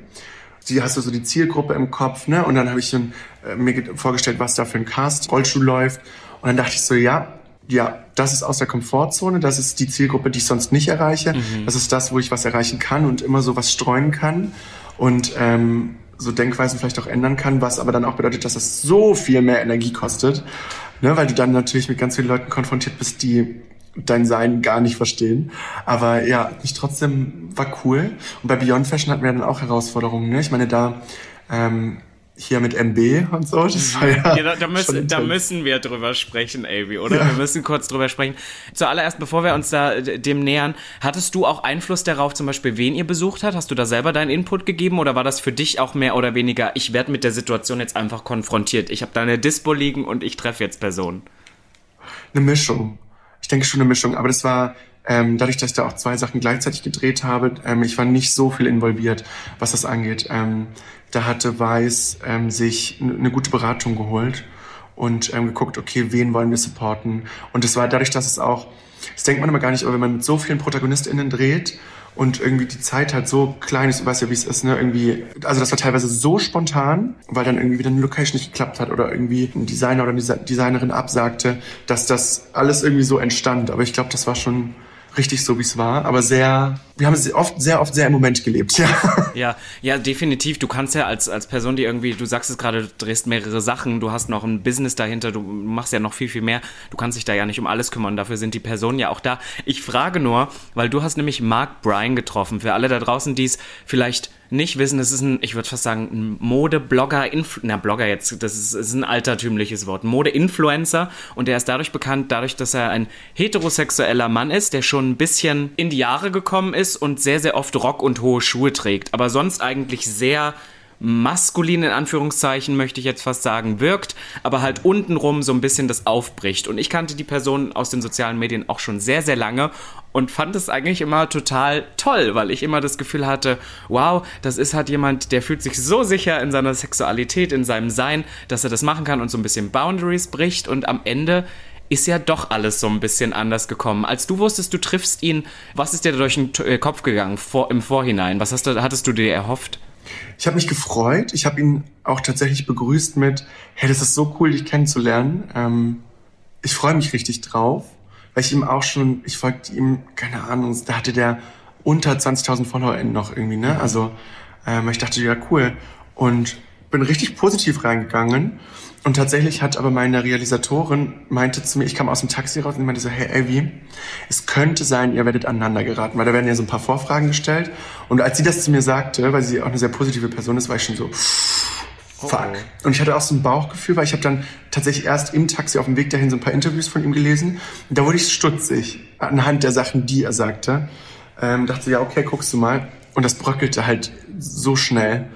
S1: Die hast du so die Zielgruppe im Kopf, ne? Und dann habe ich schon, äh, mir vorgestellt, was da für ein Cast Rollstuhl läuft. Und dann dachte ich so, ja, ja, das ist aus der Komfortzone, das ist die Zielgruppe, die ich sonst nicht erreiche. Mhm. Das ist das, wo ich was erreichen kann und immer so was streuen kann. Und ähm, so Denkweisen vielleicht auch ändern kann, was aber dann auch bedeutet, dass es so viel mehr Energie kostet, ne, weil du dann natürlich mit ganz vielen Leuten konfrontiert bist, die dein Sein gar nicht verstehen. Aber ja, ich trotzdem war cool. Und bei Beyond Fashion hatten wir dann auch Herausforderungen. Ne? Ich meine, da ähm, hier mit MB und so. Das war
S3: ja, ja da, da, müssen, da müssen wir drüber sprechen, Avi, oder? Ja. Wir müssen kurz drüber sprechen. Zuallererst, bevor wir uns da dem nähern, hattest du auch Einfluss darauf, zum Beispiel, wen ihr besucht hat? Hast du da selber deinen Input gegeben oder war das für dich auch mehr oder weniger, ich werde mit der Situation jetzt einfach konfrontiert? Ich habe da eine Dispo liegen und ich treffe jetzt Personen?
S1: Eine Mischung. Ich denke schon eine Mischung, aber das war ähm, dadurch, dass ich da auch zwei Sachen gleichzeitig gedreht habe, ähm, ich war nicht so viel involviert, was das angeht. Ähm, da hatte Weiß ähm, sich eine gute Beratung geholt und ähm, geguckt, okay, wen wollen wir supporten? Und es war dadurch, dass es auch, das denkt man immer gar nicht, aber wenn man mit so vielen ProtagonistInnen dreht und irgendwie die Zeit halt so klein ist, du weißt ja, wie es ist, ne, irgendwie, also das war teilweise so spontan, weil dann irgendwie wieder eine Location nicht geklappt hat oder irgendwie ein Designer oder eine Designerin absagte, dass das alles irgendwie so entstand. Aber ich glaube, das war schon richtig so, wie es war, aber sehr, wir haben oft, sehr oft sehr im Moment gelebt, ja.
S3: Ja, ja, definitiv. Du kannst ja als, als Person, die irgendwie, du sagst es gerade, du drehst mehrere Sachen, du hast noch ein Business dahinter, du machst ja noch viel, viel mehr. Du kannst dich da ja nicht um alles kümmern, dafür sind die Personen ja auch da. Ich frage nur, weil du hast nämlich Mark Bryan getroffen. Für alle da draußen, die es vielleicht nicht wissen, es ist ein, ich würde fast sagen, ein Modeblogger, na Blogger jetzt, das ist, ist ein altertümliches Wort, Mode-Influencer. Und der ist dadurch bekannt, dadurch, dass er ein heterosexueller Mann ist, der schon ein bisschen in die Jahre gekommen ist und sehr, sehr oft Rock und hohe Schuhe trägt, aber sonst eigentlich sehr maskulin in Anführungszeichen, möchte ich jetzt fast sagen, wirkt, aber halt untenrum so ein bisschen das aufbricht. Und ich kannte die Person aus den sozialen Medien auch schon sehr, sehr lange und fand es eigentlich immer total toll, weil ich immer das Gefühl hatte, wow, das ist halt jemand, der fühlt sich so sicher in seiner Sexualität, in seinem Sein, dass er das machen kann und so ein bisschen Boundaries bricht und am Ende ist ja doch alles so ein bisschen anders gekommen. Als du wusstest, du triffst ihn, was ist dir durch den äh, Kopf gegangen vor, im Vorhinein? Was hast du, hattest du dir erhofft?
S1: Ich habe mich gefreut. Ich habe ihn auch tatsächlich begrüßt mit, hey, das ist so cool, dich kennenzulernen. Ähm, ich freue mich richtig drauf weil ich ihm auch schon, ich folgte ihm, keine Ahnung, da hatte der unter 20.000 Follower noch irgendwie, ne? Also ähm, ich dachte, ja, cool. Und bin richtig positiv reingegangen. Und tatsächlich hat aber meine Realisatorin meinte zu mir, ich kam aus dem Taxi raus und meinte so, hey Elvi, es könnte sein, ihr werdet aneinander geraten, weil da werden ja so ein paar Vorfragen gestellt. Und als sie das zu mir sagte, weil sie auch eine sehr positive Person ist, war ich schon so, pff, fuck. Oh. Und ich hatte auch so ein Bauchgefühl, weil ich habe dann tatsächlich erst im Taxi auf dem Weg dahin so ein paar Interviews von ihm gelesen. Und da wurde ich stutzig anhand der Sachen, die er sagte. Ähm, dachte, ja, okay, guckst du mal. Und das bröckelte halt so schnell,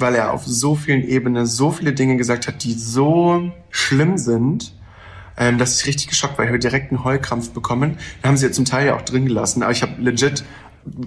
S1: weil er auf so vielen Ebenen so viele Dinge gesagt hat, die so schlimm sind, ähm, dass ich richtig geschockt war. Ich habe direkt einen Heulkrampf bekommen. Da haben sie ja zum Teil ja auch drin gelassen. Aber ich habe legit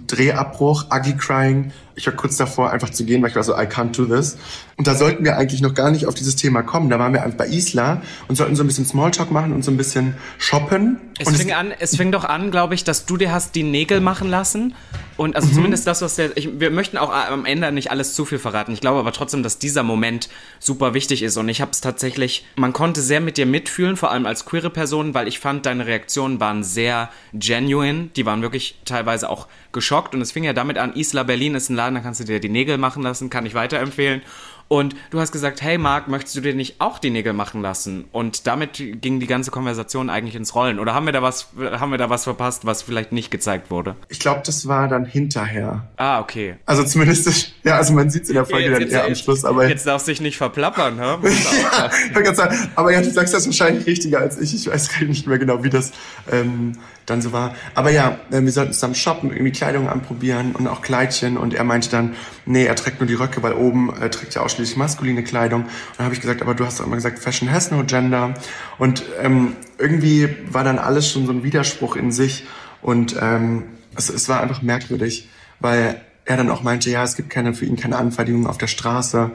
S1: Drehabbruch, ugly crying. Ich war kurz davor, einfach zu gehen, weil ich war so, I can't do this. Und da sollten wir eigentlich noch gar nicht auf dieses Thema kommen. Da waren wir einfach bei Isla und sollten so ein bisschen Smalltalk machen und so ein bisschen shoppen.
S3: Es und fing an, es fing doch an, glaube ich, dass du dir hast die Nägel machen lassen. Und also mhm. zumindest das, was der, ich, wir möchten auch am Ende nicht alles zu viel verraten. Ich glaube aber trotzdem, dass dieser Moment super wichtig ist. Und ich habe es tatsächlich, man konnte sehr mit dir mitfühlen, vor allem als queere Person, weil ich fand, deine Reaktionen waren sehr genuine. Die waren wirklich teilweise auch geschockt. Und es fing ja damit an, Isla Berlin ist ein Laden, da kannst du dir die Nägel machen lassen, kann ich weiterempfehlen. Und du hast gesagt, hey Marc, möchtest du dir nicht auch die Nägel machen lassen? Und damit ging die ganze Konversation eigentlich ins Rollen. Oder haben wir da was, haben wir da was verpasst, was vielleicht nicht gezeigt wurde?
S1: Ich glaube, das war dann hinterher.
S3: Ah, okay.
S1: Also zumindest, ja, also man sieht es in der Folge jetzt, dann eher jetzt, am Schluss, aber.
S3: Jetzt darfst du dich nicht verplappern, ne?
S1: ja, ich kann sagen, aber ja, du sagst das wahrscheinlich richtiger als ich. Ich weiß gar nicht mehr genau, wie das ähm, dann so war. Aber ja, äh, wir sollten zusammen shoppen, irgendwie Kleidung anprobieren und auch Kleidchen. Und er meinte dann, nee, er trägt nur die Röcke, weil oben äh, trägt er ausschließlich maskuline Kleidung. Und dann habe ich gesagt, aber du hast doch immer gesagt, Fashion has no gender. Und ähm, irgendwie war dann alles schon so ein Widerspruch in sich. Und ähm, es, es war einfach merkwürdig, weil er dann auch meinte, ja, es gibt keine für ihn keine Anfertigung auf der Straße.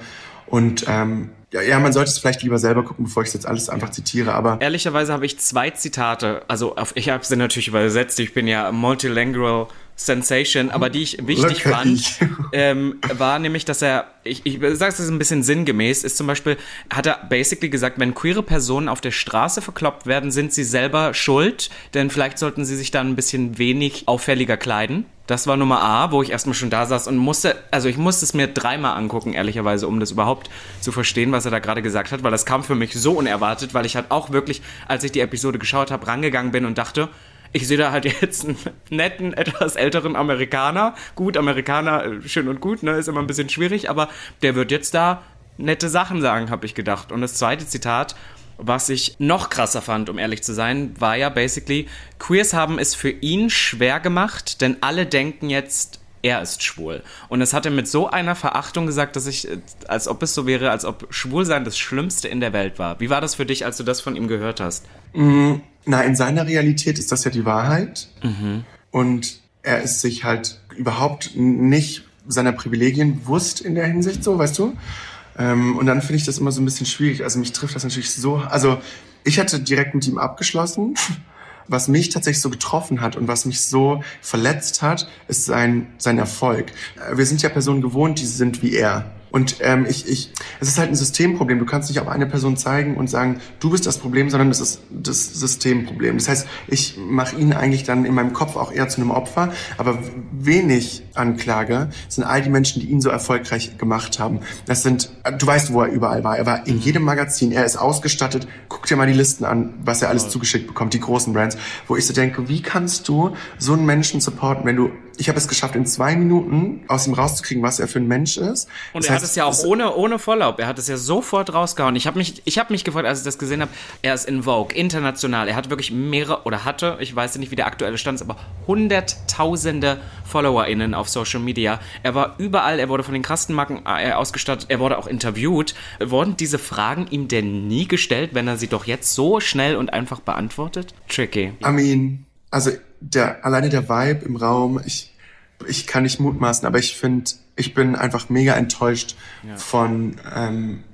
S1: Und ähm, ja, ja, man sollte es vielleicht lieber selber gucken, bevor ich es jetzt alles einfach zitiere, aber.
S3: Ehrlicherweise habe ich zwei Zitate, also auf, ich habe sie natürlich übersetzt, ich bin ja multilingual Sensation, aber die ich wichtig fand, ähm, war nämlich, dass er, ich, ich sage es ein bisschen sinngemäß, ist zum Beispiel, hat er basically gesagt, wenn queere Personen auf der Straße verkloppt werden, sind sie selber schuld, denn vielleicht sollten sie sich dann ein bisschen wenig auffälliger kleiden. Das war Nummer A, wo ich erstmal schon da saß und musste, also ich musste es mir dreimal angucken, ehrlicherweise, um das überhaupt zu verstehen, was er da gerade gesagt hat, weil das kam für mich so unerwartet, weil ich halt auch wirklich, als ich die Episode geschaut habe, rangegangen bin und dachte, ich sehe da halt jetzt einen netten, etwas älteren Amerikaner. Gut, Amerikaner, äh, schön und gut, ne, ist immer ein bisschen schwierig, aber der wird jetzt da nette Sachen sagen, habe ich gedacht. Und das zweite Zitat, was ich noch krasser fand, um ehrlich zu sein, war ja basically, Queers haben es für ihn schwer gemacht, denn alle denken jetzt, er ist schwul. Und das hat er mit so einer Verachtung gesagt, dass ich, äh, als ob es so wäre, als ob Schwulsein das Schlimmste in der Welt war. Wie war das für dich, als du das von ihm gehört hast?
S1: Mm, na, in seiner Realität ist das ja die Wahrheit. Mhm. Und er ist sich halt überhaupt nicht seiner Privilegien bewusst in der Hinsicht, so, weißt du? Ähm, und dann finde ich das immer so ein bisschen schwierig. Also mich trifft das natürlich so. Also ich hatte direkt mit ihm abgeschlossen. Was mich tatsächlich so getroffen hat und was mich so verletzt hat, ist sein, sein Erfolg. Wir sind ja Personen gewohnt, die sind wie er. Und ähm, ich, ich, es ist halt ein Systemproblem. Du kannst nicht auf eine Person zeigen und sagen, du bist das Problem, sondern es ist das Systemproblem. Das heißt, ich mache ihn eigentlich dann in meinem Kopf auch eher zu einem Opfer. Aber wenig Anklage sind all die Menschen, die ihn so erfolgreich gemacht haben. Das sind, du weißt, wo er überall war. Er war in jedem Magazin, er ist ausgestattet. Guck dir mal die Listen an, was er alles zugeschickt bekommt, die großen Brands. Wo ich so denke, wie kannst du so einen Menschen supporten, wenn du ich habe es geschafft, in zwei Minuten aus ihm rauszukriegen, was er für ein Mensch ist.
S3: Und
S1: das
S3: er
S1: heißt,
S3: hat es ja auch ohne, ohne Vorlaub. Er hat es ja sofort rausgehauen. Ich habe mich, ich hab mich gefreut, als ich das gesehen habe. Er ist in Vogue, international. Er hat wirklich mehrere, oder hatte, ich weiß nicht, wie der aktuelle Stand ist, aber hunderttausende FollowerInnen auf Social Media. Er war überall, er wurde von den krassen Marken äh, ausgestattet, er wurde auch interviewt. Wurden diese Fragen ihm denn nie gestellt, wenn er sie doch jetzt so schnell und einfach beantwortet? Tricky.
S1: I mean, also der, alleine der Vibe im Raum, ich, ich kann nicht mutmaßen, aber ich finde, ich bin einfach mega enttäuscht
S3: Ja.
S1: von, ähm,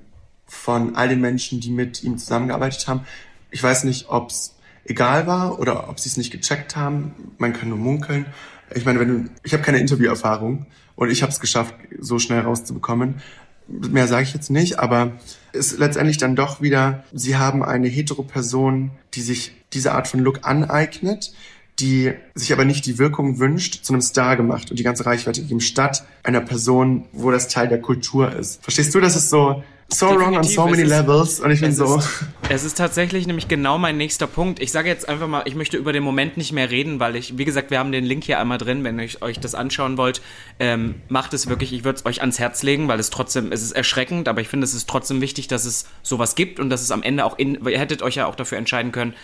S1: von all den Menschen, die mit ihm zusammengearbeitet haben. Ich weiß nicht, ob es egal war oder ob sie es nicht gecheckt haben. Man kann nur munkeln. Ich meine, wenn du, ich habe keine Interviewerfahrung und ich habe es geschafft, so schnell rauszubekommen. Mehr sage ich jetzt nicht, aber ist letztendlich dann doch wieder, sie haben eine hetero Person, die sich diese Art von Look aneignet, die sich aber nicht die Wirkung wünscht, zu einem Star gemacht und die ganze Reichweite gegeben, statt einer Person, wo das Teil der Kultur ist. Verstehst du, das ist so, so wrong on
S3: Definitiv,
S1: so many
S3: ist-
S1: levels und ich bin so,
S3: ist, es ist tatsächlich nämlich genau mein nächster Punkt. Ich sage jetzt einfach mal, ich möchte über den Moment nicht mehr reden, weil ich, wie gesagt, wir haben den Link hier einmal drin, wenn ihr euch das anschauen wollt. Ähm, macht es wirklich, ich würde es euch ans Herz legen, weil es trotzdem, es ist erschreckend, aber ich finde, es ist trotzdem wichtig, dass es sowas gibt und dass es am Ende auch in, ihr hättet euch ja auch dafür entscheiden können,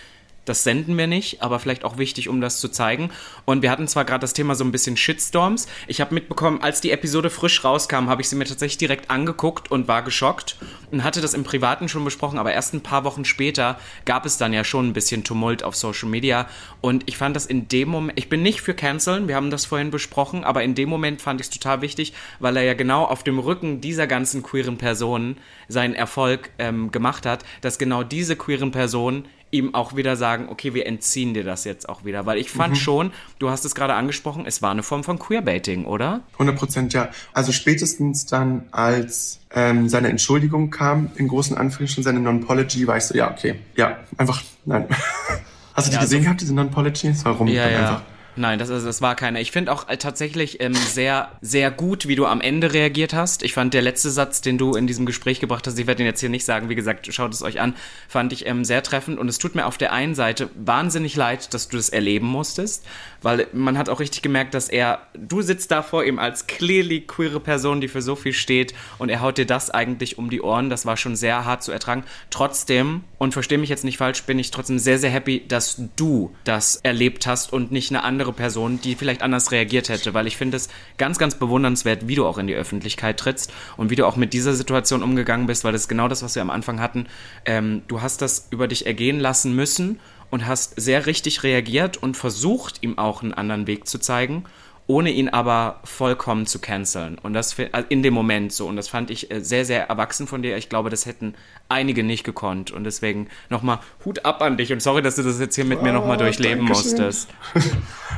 S3: das senden wir nicht, aber vielleicht auch wichtig, um das zu zeigen. Und wir hatten zwar gerade das Thema so ein bisschen Shitstorms. Ich habe mitbekommen, als die Episode frisch rauskam, habe ich sie mir tatsächlich direkt angeguckt und war geschockt und hatte das im Privaten schon besprochen, aber erst ein paar Wochen später gab es dann ja schon ein bisschen Tumult auf Social Media. Und ich fand das in dem Moment, ich bin nicht für Canceln, wir haben das vorhin besprochen, aber in dem Moment fand ich es total wichtig, weil er ja genau auf dem Rücken dieser ganzen queeren Personen seinen Erfolg ähm, gemacht hat, dass genau diese queeren Personen ihm auch wieder sagen, okay, wir entziehen dir das jetzt auch wieder. Weil ich fand schon, du hast es gerade angesprochen, es war eine Form von Queerbaiting, oder?
S1: 100 Prozent, ja. Also spätestens dann, als ähm, seine Entschuldigung kam, in großen Anführungsstrichen, seine Non-Pology, war ich so, ja, okay, ja, einfach, nein. Hast du die
S3: Ja,
S1: gesehen
S3: also-
S1: gehabt, diese Non-Pology? Das war rum
S3: Ja, ja.
S1: einfach.
S3: Nein, das, das war keine. Ich finde auch äh, tatsächlich ähm, sehr, sehr gut, wie du am Ende reagiert hast. Ich fand der letzte Satz, den du in diesem Gespräch gebracht hast, ich werde den jetzt hier nicht sagen, wie gesagt, schaut es euch an, fand ich ähm, sehr treffend. Und es tut mir auf der einen Seite wahnsinnig leid, dass du das erleben musstest, weil man hat auch richtig gemerkt, dass er, du sitzt da vor ihm als clearly queere Person, die für so viel steht und er haut dir das eigentlich um die Ohren. Das war schon sehr hart zu ertragen. Trotzdem, und verstehe mich jetzt nicht falsch, bin ich trotzdem sehr, sehr happy, dass du das erlebt hast und nicht eine andere Person, die vielleicht anders reagiert hätte, weil ich finde es ganz, ganz bewundernswert, wie du auch in die Öffentlichkeit trittst und wie du auch mit dieser Situation umgegangen bist, weil das ist genau das, was wir am Anfang hatten. Ähm, du hast das über dich ergehen lassen müssen und hast sehr richtig reagiert und versucht, ihm auch einen anderen Weg zu zeigen ohne ihn aber vollkommen zu canceln. Und das also in dem Moment so. Und das fand ich äh, sehr, sehr erwachsen von dir. Ich glaube, das hätten einige nicht gekonnt. Und deswegen nochmal Hut ab an dich. Und sorry, dass du das jetzt hier mit mir nochmal
S1: Ah,
S3: durchleben
S1: Dankeschön.
S3: musstest.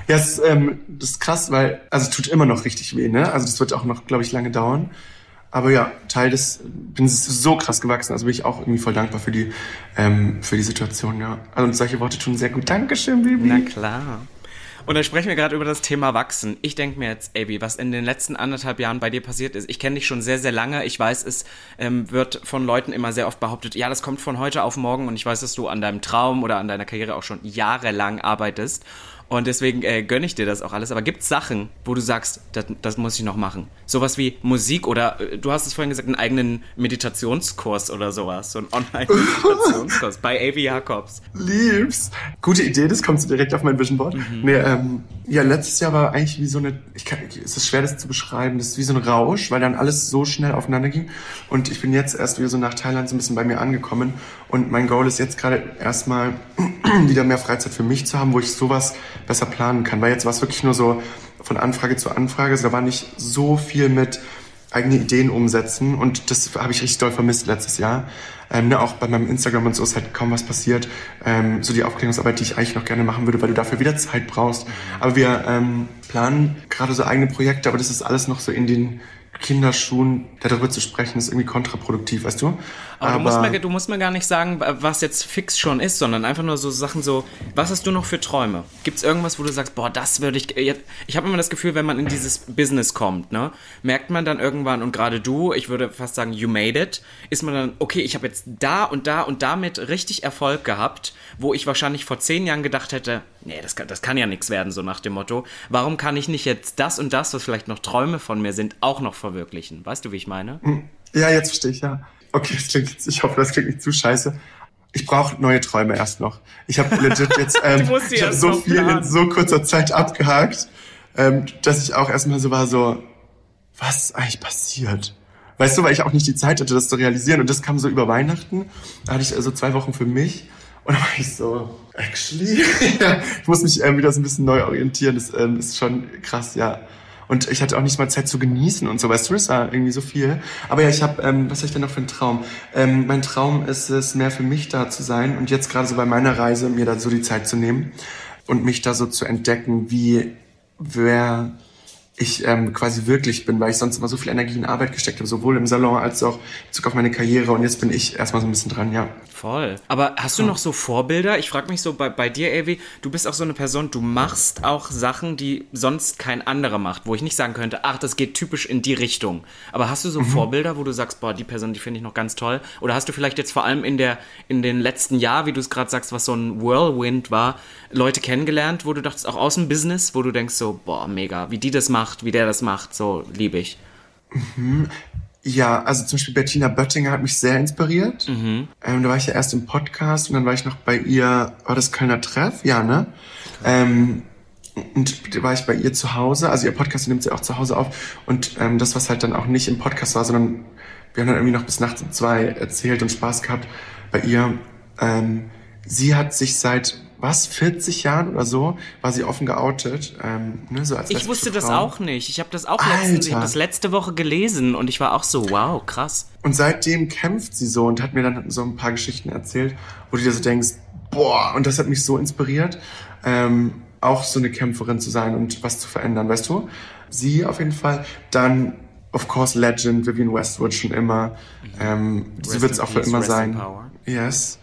S1: Ja, ist, ähm, das ist krass, weil, also es tut immer noch richtig weh, ne? Also das wird auch noch, glaube ich, lange dauern. Aber ja, Teil des, bin so krass gewachsen, also bin ich auch irgendwie voll dankbar für die, ähm, für die Situation, ja. Also und solche Worte tun sehr gut. Dankeschön, Baby.
S3: Na klar. Und dann sprechen wir gerade über das Thema Wachsen. Ich denke mir jetzt, Avi, was in den letzten anderthalb Jahren bei dir passiert ist. Ich kenne dich schon sehr, sehr lange. Ich weiß, es ähm, wird von Leuten immer sehr oft behauptet, ja, das kommt von heute auf morgen. Und ich weiß, dass du an deinem Traum oder an deiner Karriere auch schon jahrelang arbeitest. Und deswegen äh, gönne ich dir das auch alles. Aber gibt es Sachen, wo du sagst, das, das muss ich noch machen? Sowas wie Musik oder äh, du hast es vorhin gesagt, einen eigenen Meditationskurs oder sowas. So einen Online-Meditationskurs bei Avi Jacobs.
S1: Liebs. Gute Idee, das kommt direkt auf mein Vision Board. Nee, ähm, ja, letztes Jahr war eigentlich wie so eine, ich kann, es ist schwer, das zu beschreiben, das ist wie so ein Rausch, weil dann alles so schnell aufeinander ging. Und ich bin jetzt erst wieder so nach Thailand so ein bisschen bei mir angekommen. Und mein Goal ist jetzt gerade erstmal wieder mehr Freizeit für mich zu haben, wo ich sowas besser planen kann. Weil jetzt war es wirklich nur so von Anfrage zu Anfrage. Also da war nicht so viel mit eigene Ideen umsetzen und das habe ich richtig doll vermisst letztes Jahr. Ähm, ne, auch bei meinem Instagram und so ist halt kaum was passiert. Ähm, so die Aufklärungsarbeit, die ich eigentlich noch gerne machen würde, weil du dafür wieder Zeit brauchst. Aber wir ähm, planen gerade so eigene Projekte, aber das ist alles noch so in den Kinderschuhen, darüber zu sprechen, ist irgendwie kontraproduktiv, weißt du?
S3: Aber, du, musst mir, du musst mir gar nicht sagen, was jetzt fix schon ist, sondern einfach nur so Sachen so, was hast du noch für Träume? Gibt es irgendwas, wo du sagst, boah, das würde ich... Jetzt, ich habe immer das Gefühl, wenn man in dieses Business kommt, ne, merkt man dann irgendwann, und gerade du, ich würde fast sagen, you made it, ist man dann, okay, ich habe jetzt da und da und damit richtig Erfolg gehabt, wo ich wahrscheinlich vor zehn Jahren gedacht hätte, nee, das kann, das kann ja nichts werden, so nach dem Motto. Warum kann ich nicht jetzt das und das, was vielleicht noch Träume von mir sind, auch noch verwirklichen? Weißt du, wie ich meine?
S1: Ja, jetzt verstehe ich, ja. Okay, das klingt jetzt, ich hoffe, das klingt nicht zu scheiße. Ich brauche neue Träume erst noch. Ich habe legit jetzt ähm, ich hab so viel
S3: planen.
S1: in so kurzer Zeit abgehakt, ähm, dass ich auch erstmal so war, so, was ist eigentlich passiert? Weißt du, weil ich auch nicht die Zeit hatte, das zu realisieren. Und das kam so über Weihnachten. Da hatte ich also zwei Wochen für mich. Und dann war ich so, actually, ja, ich muss mich ähm, wieder so ein bisschen neu orientieren. Das ähm, ist schon krass, ja. Und ich hatte auch nicht mal Zeit zu genießen und so, weißt du, es war irgendwie so viel. Aber ja, ich habe, ähm, was habe ich denn noch für einen Traum? Ähm, mein Traum ist es, mehr für mich da zu sein und jetzt gerade so bei meiner Reise mir da so die Zeit zu nehmen und mich da so zu entdecken, wie, wer ich ähm, quasi wirklich bin, weil ich sonst immer so viel Energie in Arbeit gesteckt habe, sowohl im Salon als auch in Bezug auf meine Karriere. Und jetzt bin ich erstmal so ein bisschen dran, ja.
S3: Voll. Aber hast du noch so Vorbilder? Ich frage mich so bei, bei dir, Avi, du bist auch so eine Person, du machst auch Sachen, die sonst kein anderer macht, wo ich nicht sagen könnte, ach, das geht typisch in die Richtung. Aber hast du so Vorbilder, wo du sagst, boah, die Person, die finde ich noch ganz toll? Oder hast du vielleicht jetzt vor allem in der in den letzten Jahr, wie du es gerade sagst, was so ein Whirlwind war, Leute kennengelernt, wo du dachtest, auch aus dem Business, wo du denkst so, boah, mega, wie die das macht, wie der das macht, so liebe ich.
S1: Ja, also zum Beispiel Bettina Böttinger hat mich sehr inspiriert. Ähm, da war ich ja erst im Podcast und dann war ich noch bei ihr, war das Kölner Treff? Ja, ne? Ähm, und da war ich bei ihr zu Hause, also ihr Podcast nimmt sie auch zu Hause auf. Und ähm, das, was halt dann auch nicht im Podcast war, sondern wir haben dann irgendwie noch bis nachts um zwei erzählt und Spaß gehabt bei ihr. Ähm, sie hat sich seit was 40 Jahren oder so war sie offen geoutet. Ähm, ne, so als
S3: Ich wusste das
S1: Frau.
S3: auch nicht. Ich habe das auch letztens, ich
S1: Alter.
S3: das letzte Woche gelesen und ich war auch so, wow, krass.
S1: Und seitdem kämpft sie so und hat mir dann so ein paar Geschichten erzählt, wo du dir so denkst, boah, und das hat mich so inspiriert, ähm, auch so eine Kämpferin zu sein und was zu verändern, weißt du? Sie auf jeden Fall. Dann, of course, Legend, Vivian Westwood schon immer. Ähm, sie wird es auch für immer sein.
S3: power.
S1: Yes.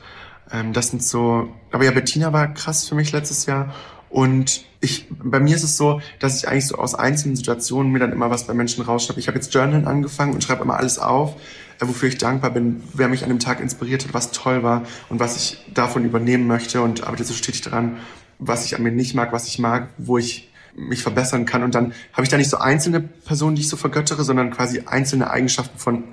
S1: Ähm, das sind so, aber ja, Bettina war krass für mich letztes Jahr. Und ich, bei mir ist es so, dass ich eigentlich so aus einzelnen Situationen mir dann immer was bei Menschen rausschreibe. Ich habe jetzt Journalen angefangen und schreibe immer alles auf, äh, wofür ich dankbar bin, wer mich an dem Tag inspiriert hat, was toll war und was ich davon übernehmen möchte und arbeite so stetig dran, was ich an mir nicht mag, was ich mag, wo ich mich verbessern kann. Und dann habe ich da nicht so einzelne Personen, die ich so vergöttere, sondern quasi einzelne Eigenschaften von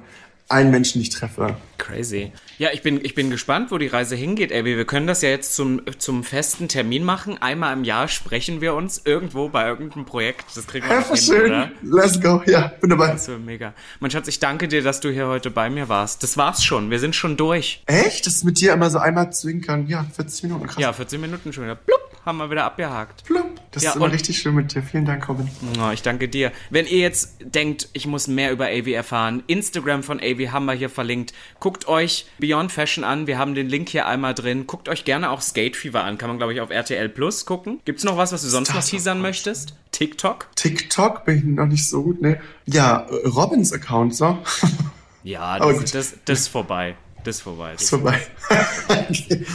S1: allen Menschen, die ich treffe.
S3: Crazy. Ja, ich bin, ich bin gespannt, wo die Reise hingeht, Abby. Wir können das ja jetzt zum, zum festen Termin machen. Einmal im Jahr sprechen wir uns irgendwo bei irgendeinem Projekt. Das kriegen wir
S1: Einfach
S3: hin,
S1: schön.
S3: oder?
S1: Let's go. Ja, bin dabei.
S3: Das wäre mega. Mein Schatz, ich danke dir, dass du hier heute bei mir warst. Das war's schon. Wir sind schon durch.
S1: Echt? Das ist mit dir immer so einmal zwinkern. Ja, 40 Minuten. Krass.
S3: Ja, 14 Minuten schon wieder. Plupp, haben wir wieder abgehakt.
S1: Plump. Das
S3: Ja,
S1: ist immer
S3: und-
S1: richtig schön mit dir. Vielen Dank, Robin.
S3: Oh, ich danke dir. Wenn ihr jetzt denkt, ich muss mehr über AV erfahren, Instagram von AV haben wir hier verlinkt. Guckt euch Beyond Fashion an. Wir haben den Link hier einmal drin. Guckt euch gerne auch Skate Fever an. Kann man, glaube ich, auf RTL Plus gucken. Gibt's noch was, was du sonst noch teasern möchtest? TikTok?
S1: TikTok bin ich noch nicht so gut, ne? Ja, Robins Account, so.
S3: Ja, das, das, das ist vorbei. Das ist vorbei. Das
S1: ist vorbei.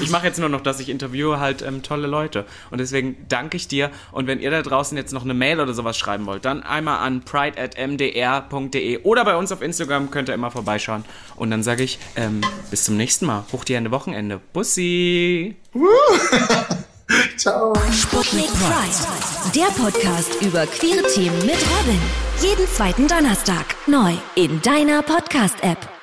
S3: Ich mache jetzt nur noch, dass ich interviewe halt ähm, tolle Leute. Und deswegen danke ich dir. Und wenn ihr da draußen jetzt noch eine Mail oder sowas schreiben wollt, dann einmal an pride.mdr.de oder bei uns auf Instagram könnt ihr immer vorbeischauen. Und dann sage ich, ähm, bis zum nächsten Mal. Hoch die Hände Wochenende. Bussi!
S1: Ciao.
S2: Sputnik Pride. Der Podcast über queere Themen mit Robin. Jeden zweiten Donnerstag. Neu in deiner Podcast-App.